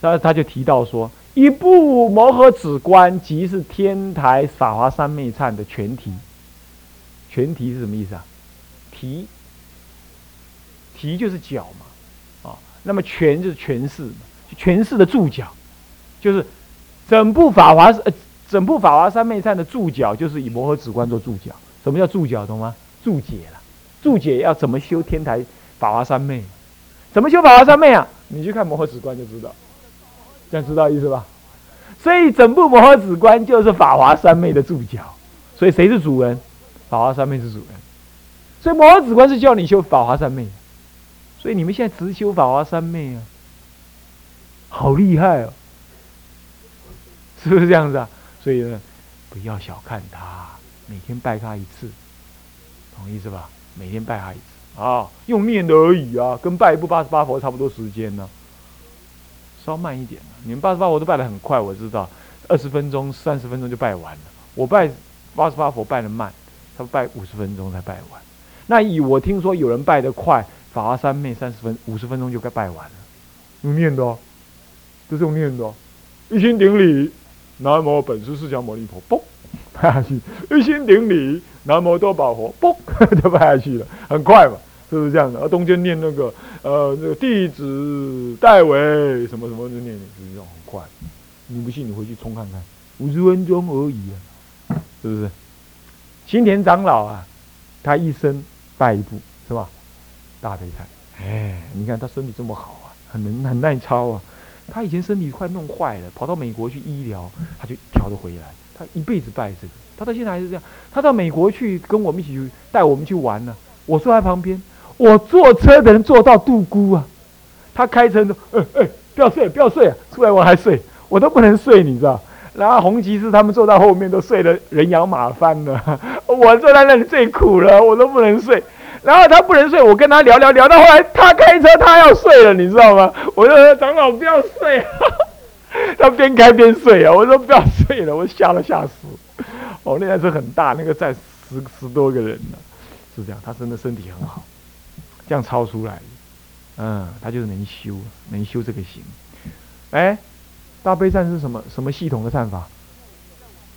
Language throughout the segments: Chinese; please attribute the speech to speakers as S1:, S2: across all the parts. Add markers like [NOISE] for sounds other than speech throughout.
S1: 然后他就提到说，一部摩诃止观即是天台法华三昧忏的全题。全题是什么意思啊？题，题就是脚嘛，啊，那么全就是诠释，诠释的注脚，就是整部法华呃，整部法华三昧忏的注脚就是以摩诃止观做注脚。什么叫注脚？懂吗？注解了，注解要怎么修天台法华三昧？怎么修法华三昧啊？你去看摩诃止观就知道，这样知道意思吧？所以整部摩诃止观就是法华三昧的注脚。所以谁是主人？法华三昧是主人。所以摩诃止观是叫你修法华三昧。所以你们现在只修法华三昧啊，好厉害哦！是不是这样子啊？所以呢，不要小看他，每天拜他一次，同意是吧？每天拜他一次。啊，用念的而已啊，跟拜一部八十八佛差不多时间呢，稍慢一点你们八十八佛都拜得很快，我知道，二十分钟、三十分钟就拜完了。我拜八十八佛拜得慢，他拜五十分钟才拜完。那以我听说有人拜得快，法华三昧三十分、五十分钟就该拜完了。用念的哦，都是用念的哦。一心顶礼，南无本师释迦牟尼佛，嘣，[LAUGHS] 拜下去。一心顶礼，南无多宝佛，嘣，[LAUGHS] 就拜下去了，很快嘛。是不是这样的？而中间念那个呃，那个弟子代为什么什么就念，是这种很快。你不信，你回去冲看看，五十分钟而已啊，是不是？新田长老啊，他一生拜一部，是吧？大悲忏。哎，你看他身体这么好啊，很能很耐操啊。他以前身体快弄坏了，跑到美国去医疗，他就调得回来。他一辈子拜这个，他到现在还是这样。他到美国去跟我们一起去带我们去玩呢，我坐在旁边。我坐车的人坐到杜姑啊，他开车说：“哎哎，不要睡，不要睡啊！出来我还睡，我都不能睡，你知道？然后红骑士他们坐到后面都睡得人仰马翻了，[LAUGHS] 我坐在那里最苦了，我都不能睡。然后他不能睡，我跟他聊聊聊到后来，他开车他要睡了，你知道吗？我就说长老不要睡啊，[LAUGHS] 他边开边睡啊！我说不要睡了，我吓了吓死。哦，那台车很大，那个载十十多个人呢，是这样。他真的身体很好。这样抄出来，嗯，他就是能修，能修这个行。哎，大悲忏是什么？什么系统的忏法？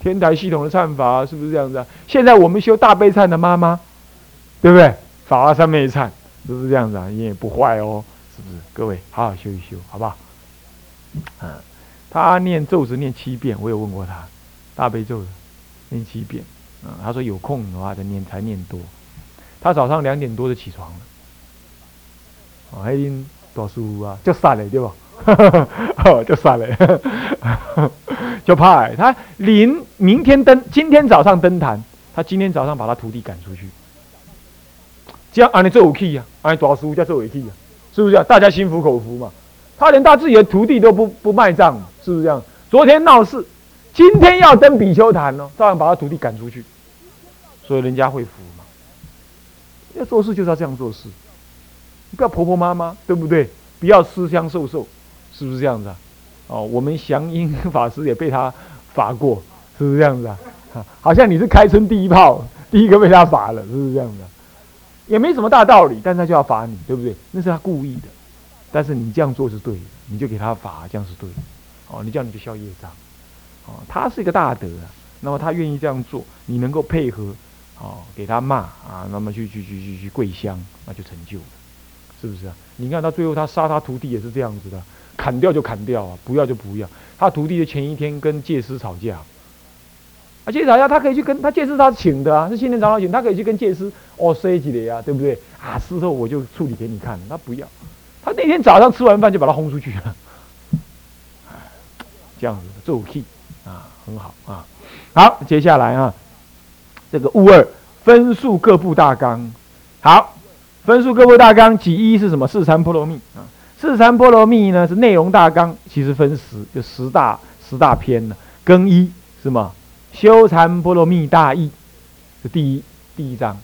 S1: 天台系统的忏法，是不是这样子啊？现在我们修大悲忏的妈妈，对不对？法华三昧忏，是不是这样子啊？你也不坏哦，是不是？各位好好修一修，好不好？嗯，他念咒子念七遍，我有问过他，大悲咒念七遍，嗯，他说有空的话再念才念多。他早上两点多就起床了。哦，还因大师傅啊，叫杀嘞，对吧？叫杀嘞，就怕 [LAUGHS] 他临明天登，今天早上登坛，他今天早上把他徒弟赶出去，这样按你做武器啊，按大师傅叫做武器啊，是不是啊？大家心服口服嘛。他连他自己的徒弟都不不卖账，是不是这样？昨天闹事，今天要登比丘坛哦，照样把他徒弟赶出去，所以人家会服嘛。要做事就是要这样做事。不要婆婆妈妈，对不对？不要私相授受，是不是这样子啊？哦，我们祥英法师也被他罚过，是不是这样子啊？好像你是开春第一炮，第一个被他罚了，是不是这样子？也没什么大道理，但他就要罚你，对不对？那是他故意的，但是你这样做是对的，你就给他罚，这样是对的。哦，你这样你就消业障。哦，他是一个大德啊，那么他愿意这样做，你能够配合，哦，给他骂啊，那么去去去去去跪香，那就成就了。是不是啊？你看他最后他杀他徒弟也是这样子的，砍掉就砍掉啊，不要就不要。他徒弟的前一天跟戒师吵架，啊，戒师吵架他可以去跟他戒师他请的啊，是新年长老请，他可以去跟戒师哦 say 几的呀，对不对？啊，事后我就处理给你看，他不要，他那天早上吃完饭就把他轰出去了，[LAUGHS] 这样子奏气啊，很好啊。好，接下来啊，这个物二分数各部大纲，好。分数各部大纲，几一是什么？四禅波罗蜜啊，四禅波罗蜜呢是内容大纲，其实分十，就十大十大篇呢。更一是什么？修禅波罗蜜大义是第一第一章，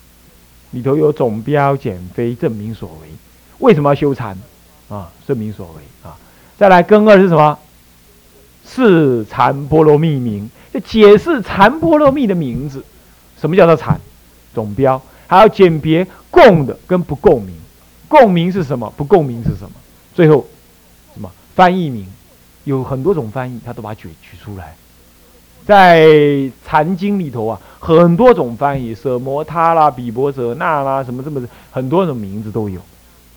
S1: 里头有总标、减肥、证明所为。为什么要修禅啊？证明所为啊。再来更二是什么？四禅波罗蜜名，就解释禅波罗蜜的名字。什么叫做禅？总标。还要鉴别共的跟不共鸣，共鸣是什么？不共鸣是什么？最后什么翻译名？有很多种翻译，他都把它举举出来。在《禅经》里头啊，很多种翻译，舍摩他啦、比伯舍那啦，什么这么很多种名字都有。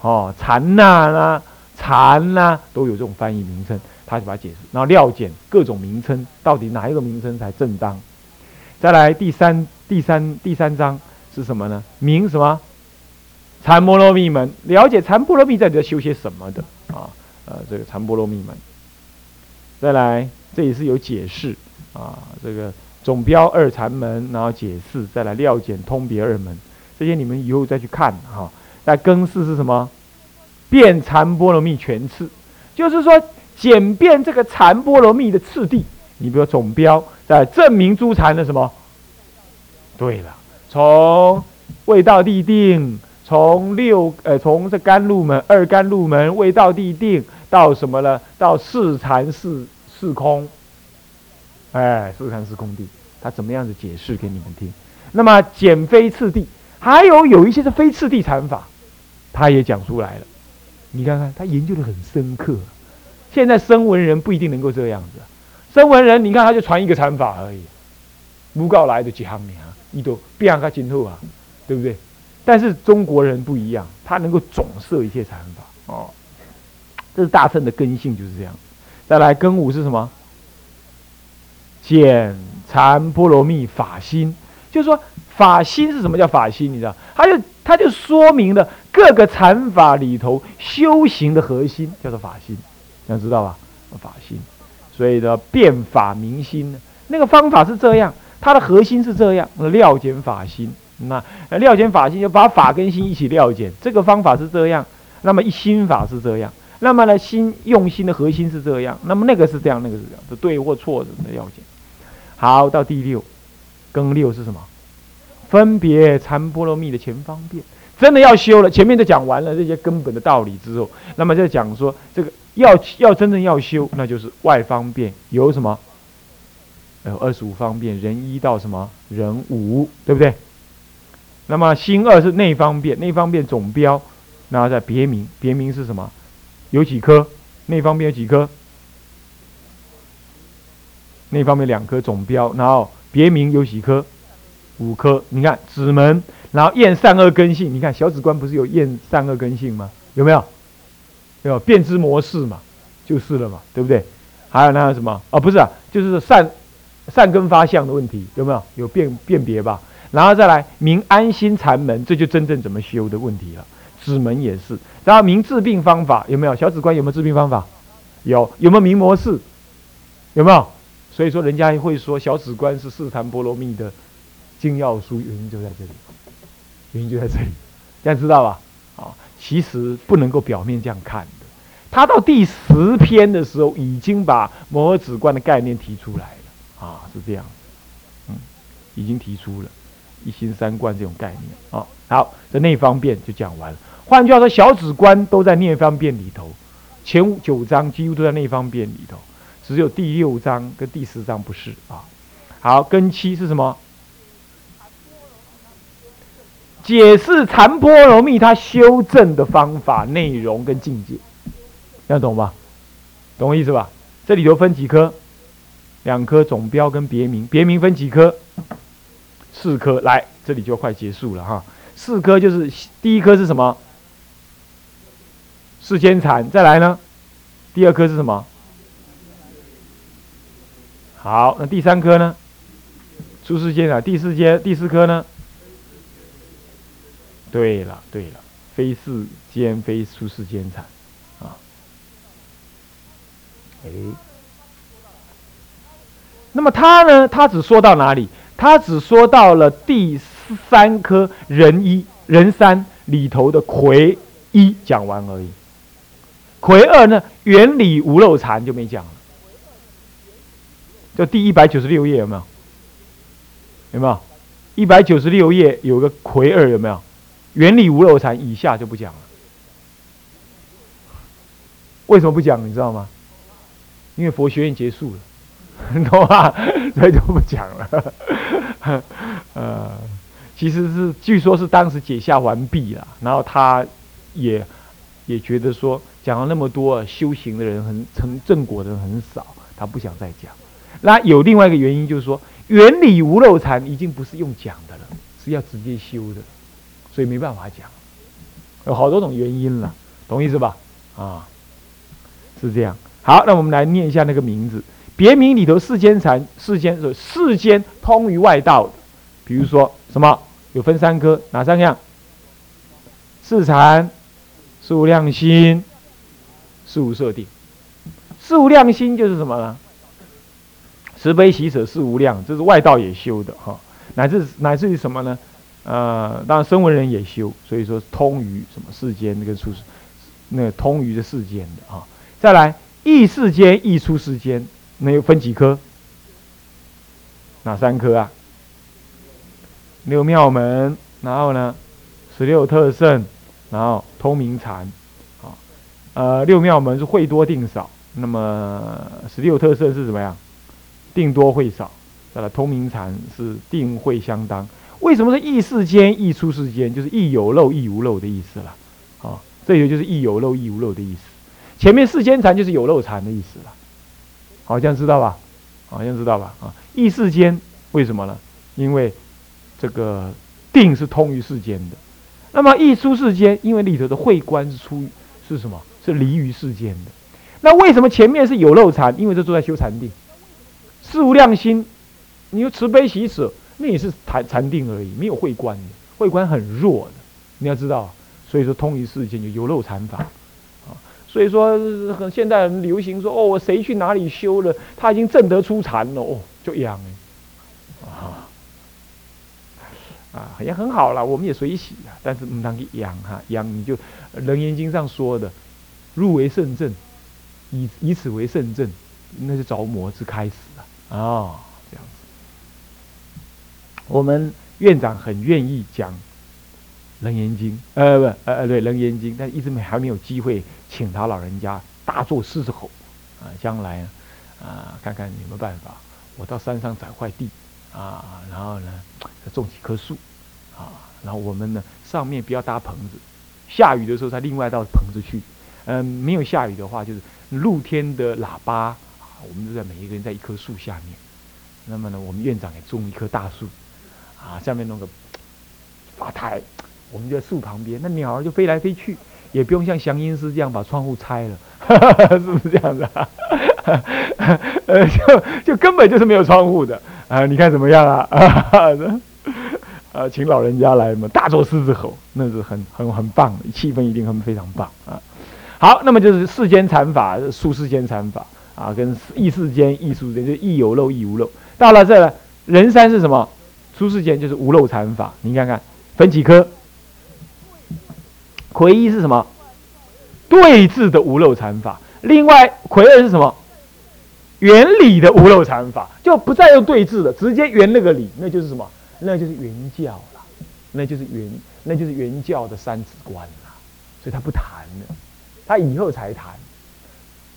S1: 哦，禅那啦、禅啦，都有这种翻译名称，他就把它解释，然后料简各种名称，到底哪一个名称才正当？再来第三、第三、第三章是什么呢？明什么？禅波罗蜜门，了解禅波罗蜜在里头修些什么的啊？呃，这个禅波罗蜜门。再来，这也是有解释。啊，这个总标二禅门，然后解释，再来料简通别二门，这些你们以后再去看哈。那更四是什么？变禅波罗蜜全次，就是说简便这个禅波罗蜜的次第。你比如总标在证明诸禅的什么？对了，从未到地定，从六呃从这甘露门二甘露门未到地定到什么呢？到四禅四四空。哎，四禅是空地，他怎么样子解释给你们听？那么减非次第，还有有一些是非次第禅法，他也讲出来了。你看看，他研究的很深刻。现在声闻人不一定能够这样子，声闻人你看他就传一个禅法而已，无告来的几行名，你都变个今后啊，对不对？但是中国人不一样，他能够总摄一切禅法哦，这是大乘的根性就是这样。再来根五是什么？简禅波罗蜜法心，就是说法心是什么叫法心？你知道，他就他就说明了各个禅法里头修行的核心，叫做法心，想知道吧？法心，所以呢变法明心，那个方法是这样，它的核心是这样，料简法心。那料简法心就把法跟心一起料简，这个方法是这样。那么一心法是这样，那么呢心用心的核心是这样，那么那个是这样，那个是这样，这对或错的料简。好，到第六，更六是什么？分别禅波罗蜜的前方便，真的要修了。前面都讲完了这些根本的道理之后，那么就讲说这个要要真正要修，那就是外方便有什么？有二十五方便，人一到什么？人五，对不对？那么心二是内方便，内方便总标，然后在别名，别名是什么？有几颗？内方便有几颗？那方面两颗总标，然后别名有几颗？五颗。你看子门，然后验善恶根性。你看小指关不是有验善恶根性吗？有没有？有辨知模式嘛，就是了嘛，对不对？还有那个什么？哦，不是啊，就是善善根发相的问题，有没有？有辨辨别吧？然后再来明安心禅门，这就真正怎么修的问题了。指门也是，然后明治病方法有没有？小指关有没有治病方法？有，有没有明模式？有没有？所以说，人家会说小指关是四禅波罗蜜的精要书，原因就在这里，原因就在这里，大家知道吧？啊，其实不能够表面这样看的。他到第十篇的时候，已经把摩诃止观的概念提出来，啊，是这样，嗯，已经提出了一心三观这种概念啊。好，这内方便就讲完了。换句话说，小指关都在内方便里头，前九章几乎都在内方便里头。只有第六章跟第十章不是啊。好，根七是什么？解释禅波罗蜜它修正的方法、内容跟境界，要懂吧？懂我意思吧？这里头分几科？两颗总标跟别名，别名分几颗？四颗。来，这里就快结束了哈。四颗就是第一颗是什么？世间禅。再来呢？第二颗是什么？好，那第三颗呢？出世间啊，第四间第四颗呢？对了，对了，非世间非出世间产啊。哎，那么他呢？他只说到哪里？他只说到了第三颗人一人三里头的魁一讲完而已。魁二呢？原理无漏禅就没讲了。就第一百九十六页有没有？有没有？一百九十六页有个魁二有没有？原理无漏禅以下就不讲了。为什么不讲？你知道吗？因为佛学院结束了，[LAUGHS] 懂吗？[LAUGHS] 所以就不讲了。呃，其实是据说是当时解下完毕了，然后他也也觉得说讲了那么多，修行的人很成正果的人很少，他不想再讲。那有另外一个原因，就是说原理无漏禅已经不是用讲的了，是要直接修的，所以没办法讲。有好多种原因了，懂意思吧？啊，是这样。好，那我们来念一下那个名字，别名里头世间禅，世间是世间通于外道的，比如说什么？有分三科，哪三样？四禅、四无量心、四无设定。四无量心就是什么呢？慈悲喜舍是无量，这是外道也修的哈，乃至乃至于什么呢？呃，当然声闻人也修，所以说通于什么世间那个出，那个通于这世间的啊。再来，异世间、异出世间，那又分几科？哪三科啊？六妙门，然后呢，十六特胜，然后通明禅，啊，呃，六妙门是会多定少，那么十六特胜是怎么样？定多会少，再来通明禅是定会相当。为什么是异世间、异出世间？就是异有漏、异无漏的意思了，啊，这也就是异有漏、异无漏的意思。前面世间禅就是有漏禅的意思了，好像知道吧？好像知道吧？啊，异世间为什么呢？因为这个定是通于世间的，那么异出世间，因为里头的慧观是出是什么？是离于世间的。那为什么前面是有漏禅？因为这都在修禅定，四无量心，你又慈悲喜舍，那也是禅禅定而已，没有慧观的，慧观很弱的，你要知道。所以说通于世间就有漏禅法。所以说很现代很流行说哦，谁去哪里修了，他已经证得出禅了哦，就养啊。啊，也很好了，我们也随喜啊。但是唔当去养哈，养你就《楞严经》上说的，入为圣正，以以此为圣正，那是着魔之开始啊啊。这样子，我们院长很愿意讲《楞严经》，呃不呃对《楞严经》，但一直没还没有机会请他老人家大做狮子吼啊。将来啊，看看有没有办法，我到山上找块地。啊，然后呢，种几棵树，啊，然后我们呢上面不要搭棚子，下雨的时候才另外到棚子去，嗯，没有下雨的话就是露天的喇叭，啊，我们就在每一个人在一棵树下面，那么呢，我们院长也种一棵大树，啊，下面弄个法台，我们就在树旁边，那鸟儿就飞来飞去，也不用像祥音师这样把窗户拆了，[LAUGHS] 是不是这样子？[LAUGHS] 呃，就就根本就是没有窗户的。啊，你看怎么样啊？[LAUGHS] 啊，请老人家来嘛，大作狮子吼，那是很很很棒的，气氛一定很非常棒啊。好，那么就是世间禅法，出世间禅法啊，跟异世间、异出间就异有漏、异无漏。到了这，人山是什么？出世间就是无漏禅法。你看看分几科？魁一是什么？对峙的无漏禅法。另外魁二是什么？原理的无漏禅法就不再用对峙了，直接圆那个理，那就是什么？那就是原教了，那就是原，那就是原教的三子观了。所以他不谈了，他以后才谈，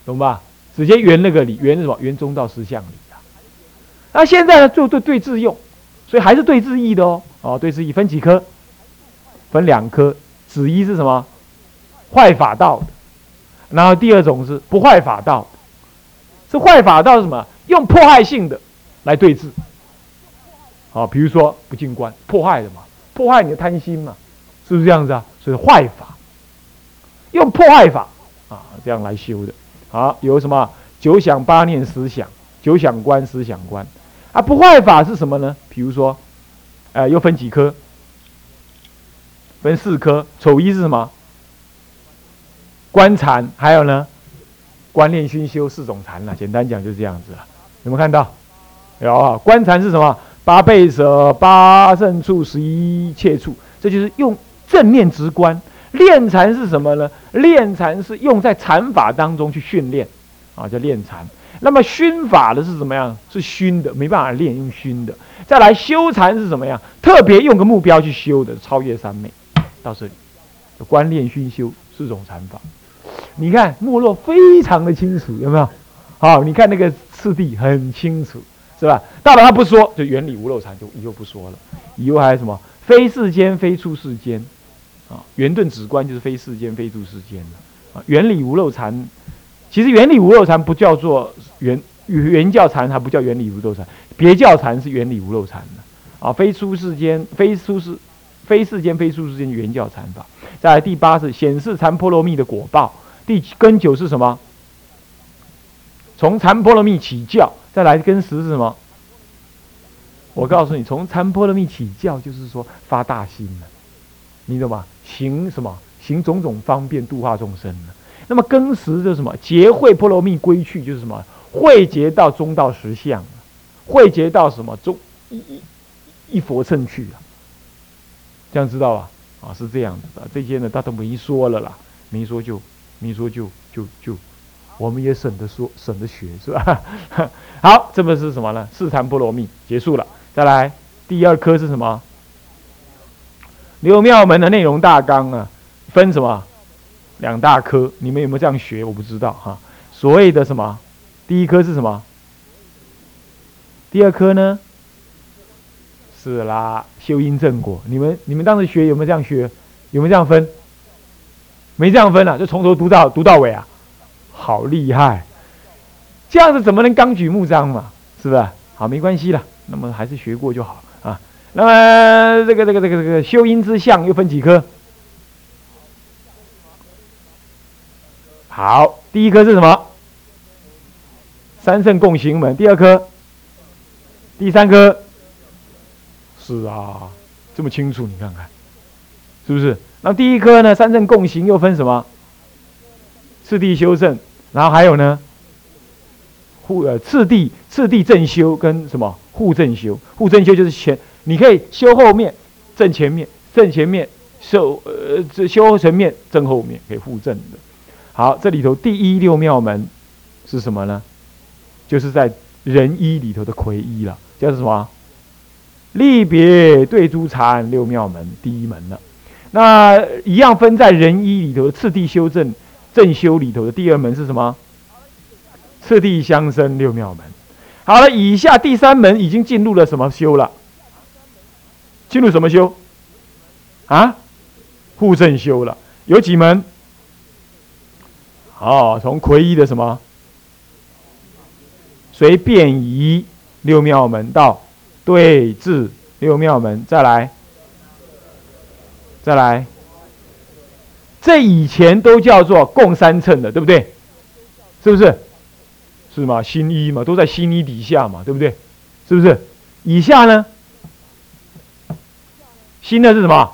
S1: 懂吧？直接圆那个理，圆什么？圆中道实相理啊。那现在呢，就对对峙用，所以还是对峙义的哦。哦，对峙义分几科？分两科，子一是什么？坏法道的，然后第二种是不坏法道。这坏法道是什么？用迫害性的来对峙。好，比如说不进关，破坏的嘛，破坏你的贪心嘛，是不是这样子啊？所以坏法，用破坏法啊，这样来修的。好，有什么九想八念十想，九想观十想观啊？不坏法是什么呢？比如说，呃，又分几科？分四科。丑一是什么？观禅，还有呢？观念熏修四种禅了，简单讲就是这样子了。有没有看到？有啊。观禅是什么？八倍舍、八胜处、十一切处，这就是用正念直观。练禅是什么呢？练禅是用在禅法当中去训练，啊，叫练禅。那么熏法的是怎么样？是熏的，没办法练，用熏的。再来修禅是怎么样？特别用个目标去修的，超越三昧。到这里，观念熏修四种禅法。你看没落非常的清楚，有没有？好，你看那个次第很清楚，是吧？大了他不说，就原理无漏禅就以后不说了。以后还有什么？非世间非出世间，啊，圆顿止观就是非世间非出世间啊，原理无漏禅，其实原理无漏禅不叫做原原教禅，还不叫原理无漏禅，别教禅是原理无漏禅的啊，非出世间，非出世，非世间，非出世间原教禅法。再来第八是显示禅波罗蜜的果报，第根九是什么？从禅波罗蜜起教，再来根十是什么？我告诉你，从禅波罗蜜起教，就是说发大心了，你懂吗？行什么？行种种方便度化众生。那么根十就是什么？结会波罗蜜归去，就是什么？会结到中道实相会结到什么中一一一佛乘去了。这样知道吧？啊，是这样的。这些呢，他都没说了啦，没说就没说就就就，我们也省得说，省得学，是吧？[LAUGHS] 好，这个是什么呢？四禅波罗蜜结束了。再来，第二科是什么？六妙门的内容大纲啊，分什么？两大科，你们有没有这样学？我不知道哈。所谓的什么？第一科是什么？第二科呢？是啦，修因正果。你们你们当时学有没有这样学？有没有这样分？没这样分啊，就从头读到读到尾啊，好厉害！这样子怎么能纲举目张嘛？是不是？好，没关系了。那么还是学过就好啊。那么这个这个这个这个修因之相又分几科？好，第一科是什么？三圣共行门。第二科？第三科？是啊，这么清楚，你看看，是不是？那第一科呢？三正共行又分什么？次第修正，然后还有呢？护呃次第次第正修跟什么？护正修，护正修就是前，你可以修后面，正前面，正前面修呃这修前面，正后面可以互正的。好，这里头第一六妙门是什么呢？就是在仁一里头的魁一了，叫做什么？立别对诸禅六妙门第一门了。那一样分在人一里头的次第修正正修里头的第二门是什么？次第相生六妙门。好了，以下第三门已经进入了什么修了？进入什么修？啊，护正修了。有几门？哦，从魁一的什么？随便移六妙门到对治六妙门，再来，再来。这以前都叫做共三乘的，对不对？是不是？是吗？新一嘛，都在新一底下嘛，对不对？是不是？以下呢？新的是什么？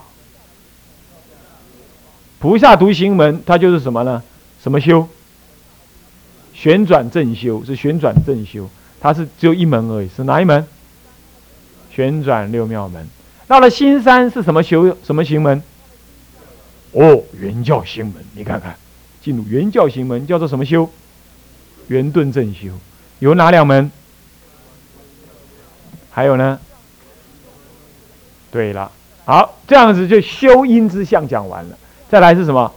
S1: 菩萨独行门，它就是什么呢？什么修？旋转正修是旋转正修，它是只有一门而已，是哪一门？旋转六妙门。到了新三是什么修？什么行门？哦，圆教行门。你看看，进入圆教行门叫做什么修？圆顿正修有哪两门？还有呢？对了，好，这样子就修因之相讲完了。再来是什么？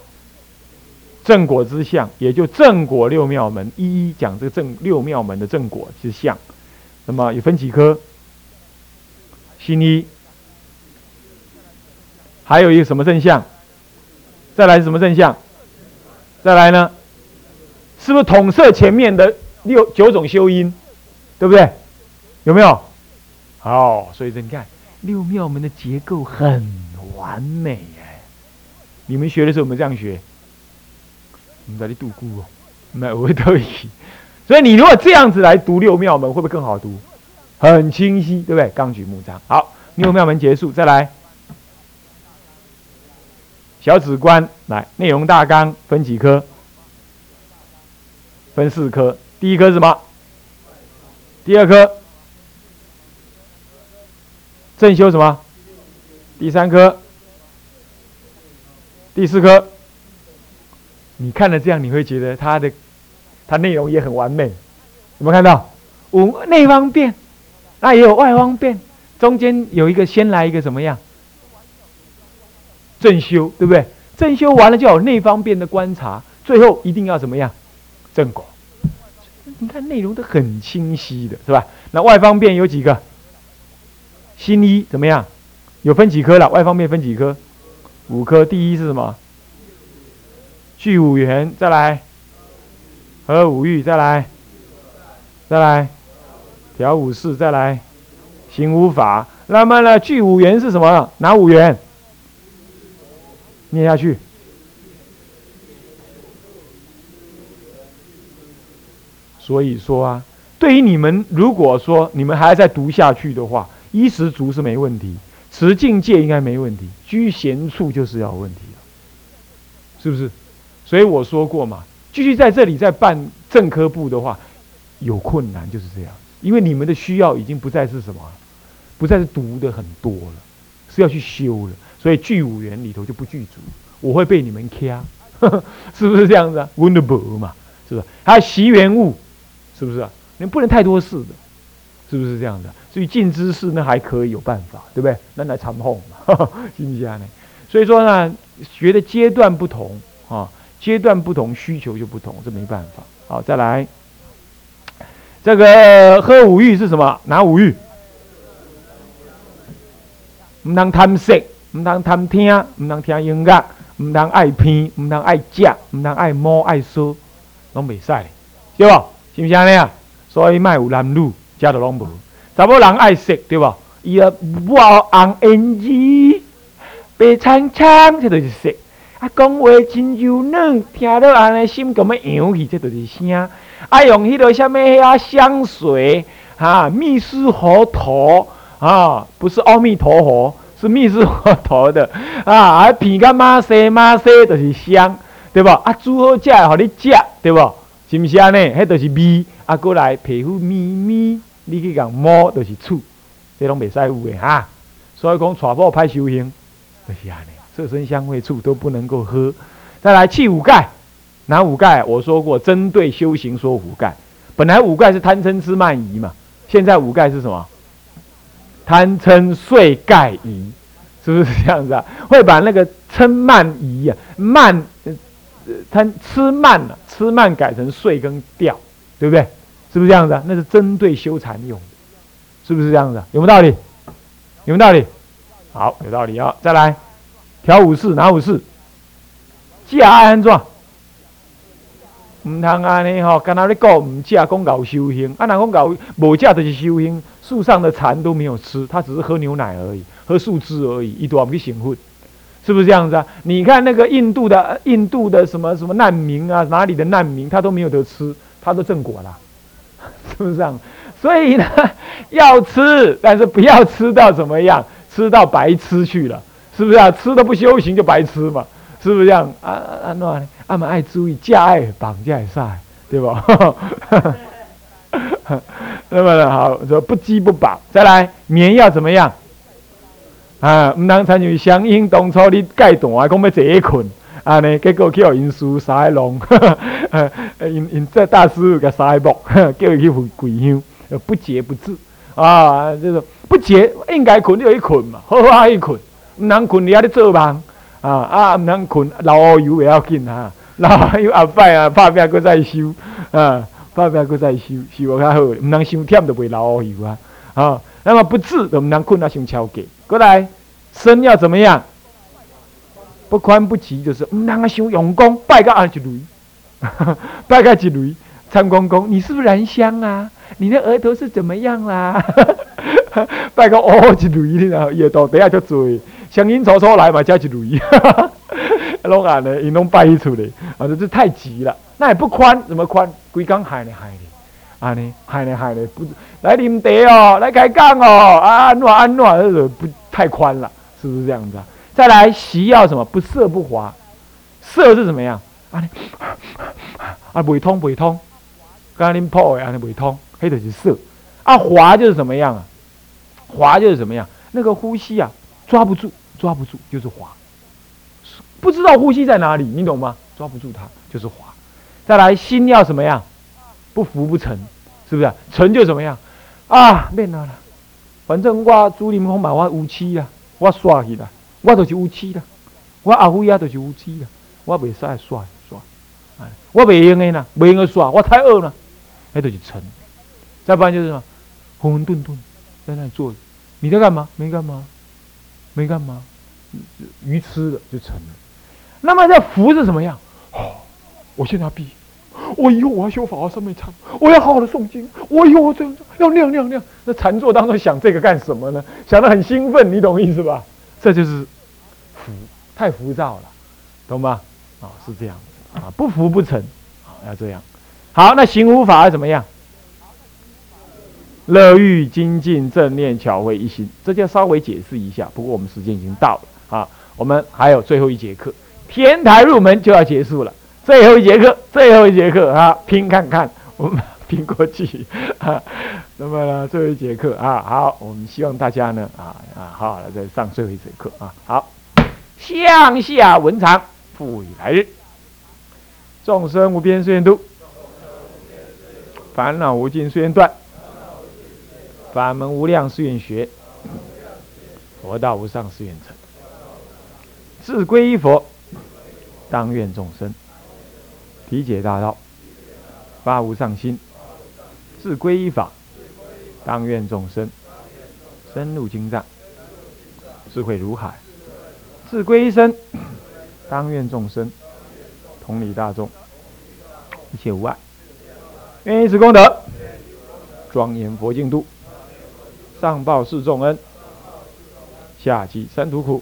S1: 正果之相，也就正果六妙门，一一讲这个正六妙门的正果之相。那么有分几科？心一，还有一个什么正相？再来什么正相？再来呢？是不是统摄前面的六九种修因，对不对？有没有？好，所以你看六妙门的结构很完美哎。你们学的时候有没有这样学？你在这里度孤哦，那我都以。所以你如果这样子来读六妙门，会不会更好读？很清晰，对不对？纲举目张。好，六妙门结束，再来小指关来内容大纲分几科？分四科，第一科是什么？第二科正修什么？第三科、第四科，你看了这样，你会觉得它的它内容也很完美。有没有看到？五内方便，那也有外方便，中间有一个先来一个怎么样？正修，对不对？正修完了就有内方便的观察，最后一定要怎么样？正果，你看内容都很清晰的，是吧？那外方便有几个？新一怎么样？有分几科了？外方便分几科？五科。第一是什么？聚五元，再来和五欲，再来再来调五事，再来行五法。那么呢，聚五元是什么？拿五元？念下去。所以说啊，对于你们，如果说你们还在读下去的话，衣食足是没问题，持境界应该没问题，居闲处就是要问题了，是不是？所以我说过嘛，继续在这里再办正科部的话，有困难就是这样，因为你们的需要已经不再是什么，不再是读的很多了，是要去修了，所以聚五元里头就不具足，我会被你们掐，[LAUGHS] 是不是这样子啊？Wonderful 嘛，是不是？还有习缘物。是不是啊？你不能太多事的，是不是这样的？所以尽知识呢还可以有办法，对不对？那来长哄嘛，[LAUGHS] 行不行呢？所以说呢，学的阶段不同啊，阶段不同，需求就不同，这没办法。好，再来，这个喝五欲是什么？拿五欲，唔当贪色，唔当贪听，唔当听音乐，唔当爱偏，唔当爱食，唔当爱摸爱说，拢袂使，对不？是不是安尼啊？所以卖有男女，家都拢无。查某人爱色，对不？伊啊，哇，红胭脂，白苍苍，这就是色。啊，讲话真柔软，听到安尼心咁样扬起，这就是声。啊，用迄个什么啊香水，哈，蜜丝佛陀，啊，不是阿弥陀佛，是蜜丝佛陀的，啊，啊，鼻甲马西马西，就是香，对不？啊，煮好食，互你食，对不？是毋是安尼？迄就是味，啊，过来皮肤咪咪，你去共摸，就是触，这拢袂使有诶哈。所以讲，娶某歹修行，就是安尼，色身香味触都不能够喝。再来气五盖，哪五盖？我说过，针对修行说五盖。本来五盖是贪嗔痴慢疑嘛，现在五盖是什么？贪嗔睡盖疑，是不是这样子啊？会把那个嗔慢疑啊，慢。贪吃慢了，吃慢改成睡跟掉，对不对？是不是这样子啊？那是针对修禅用的，是不是这样子？有没道理？有没道理？好，有道理啊！再来，调五事，哪五事？戒安怎？唔通安尼吼，跟他咧讲唔戒，讲搞修行。啊，那讲搞无戒就是修行，树上的蚕都没有吃，他只是喝牛奶而已，喝树枝而已，一多唔去兴奋。是不是这样子啊？你看那个印度的印度的什么什么难民啊，哪里的难民，他都没有得吃，他都正果了，[LAUGHS] 是不是这样？所以呢，[LAUGHS] 要吃，但是不要吃到怎么样，吃到白吃去了，是不是啊？吃的不修行就白吃嘛，是不是这样？啊啊那阿们爱注意加爱绑架也晒，对吧？[LAUGHS] 那么呢，好说不饥不饱，再来棉要怎么样？啊，唔通参与相应当初你戒断，讲要坐一困，安呢结果去互因输三个龙，[LAUGHS] 因因这大师个三个木，[LAUGHS] 叫伊去跪香，不洁不治啊，这种不洁应该困就去困嘛，好好去困，毋通困你还咧做梦啊啊，唔通困老乌油也要紧啊，[LAUGHS] 老乌油后摆啊，拍拼搁再修啊，拍拼搁再修，修较好，毋通伤忝就袂老乌油啊，啊，那么不治就毋通困啊伤超过。过来，身要怎么样？不宽不齐，就是唔啷个修用功，拜个二一雷，[LAUGHS] 拜个一雷。参公公，你是不是燃香啊？你的额头是怎么样啦？[LAUGHS] 拜个哦一雷，然后耳朵底下就嘴，香烟抽抽来嘛，加一雷。拢安尼，因拢拜出来，啊，这太急了。那也不宽，怎么宽？规缸海呢海呢，安尼海呢海呢，不来啉茶哦，来开讲哦，啊安暖安暖，那个不。太宽了，是不是这样子啊？再来，习要什么？不涩不滑，涩是怎么样？啊，啊，不通不通，刚刚您破的啊，不通，黑的是涩。啊，滑就是怎么样啊？滑就是怎么样？那个呼吸啊，抓不住，抓不住就是滑，不知道呼吸在哪里，你懂吗？抓不住它就是滑。再来，心要什么样？不浮不沉，是不是？沉就怎么样？啊，变哪了？反正我朱林风嘛，我有气啦，我刷去啦，我都是有气啦，我阿虎也都是有气啦，我袂使刷刷，我袂用的啦，袂用刷，我太饿了，那就是沉。再不然就是什么，混混沌沌，在那里坐着，你在干嘛？没干嘛，没干嘛，鱼吃了就成了。那么这浮是什么样？哦，我现在要毕业，我以后我要修法华三昧禅，我要好好的诵经，我以后我这样要那样那样那。禅坐当中想这个干什么呢？想得很兴奋，你懂意思吧？这就是浮，太浮躁了，懂吗？啊，是这样子啊，不服不成，啊，要这样。好，那行无法怎么样？乐欲精进正念巧慧一心，这就稍微解释一下。不过我们时间已经到了啊，我们还有最后一节课，天台入门就要结束了。最后一节课，最后一节课啊，拼看看，我们 [LAUGHS] 拼过去啊。那么呢，最后一节课啊，好，我们希望大家呢啊啊，好好的再上最后一节课啊。好，向下文长，复以来日，众生无边誓愿度，烦恼无尽誓愿断。法门无量誓愿学，佛道无上誓愿成。自归依佛，当愿众生体解大道，发无上心；自归依法，当愿众生深入经藏，智慧如海；自归依身，当愿众生同理大众，一切无碍。愿以此功德，庄严佛净土。上报四重恩，下济三途苦。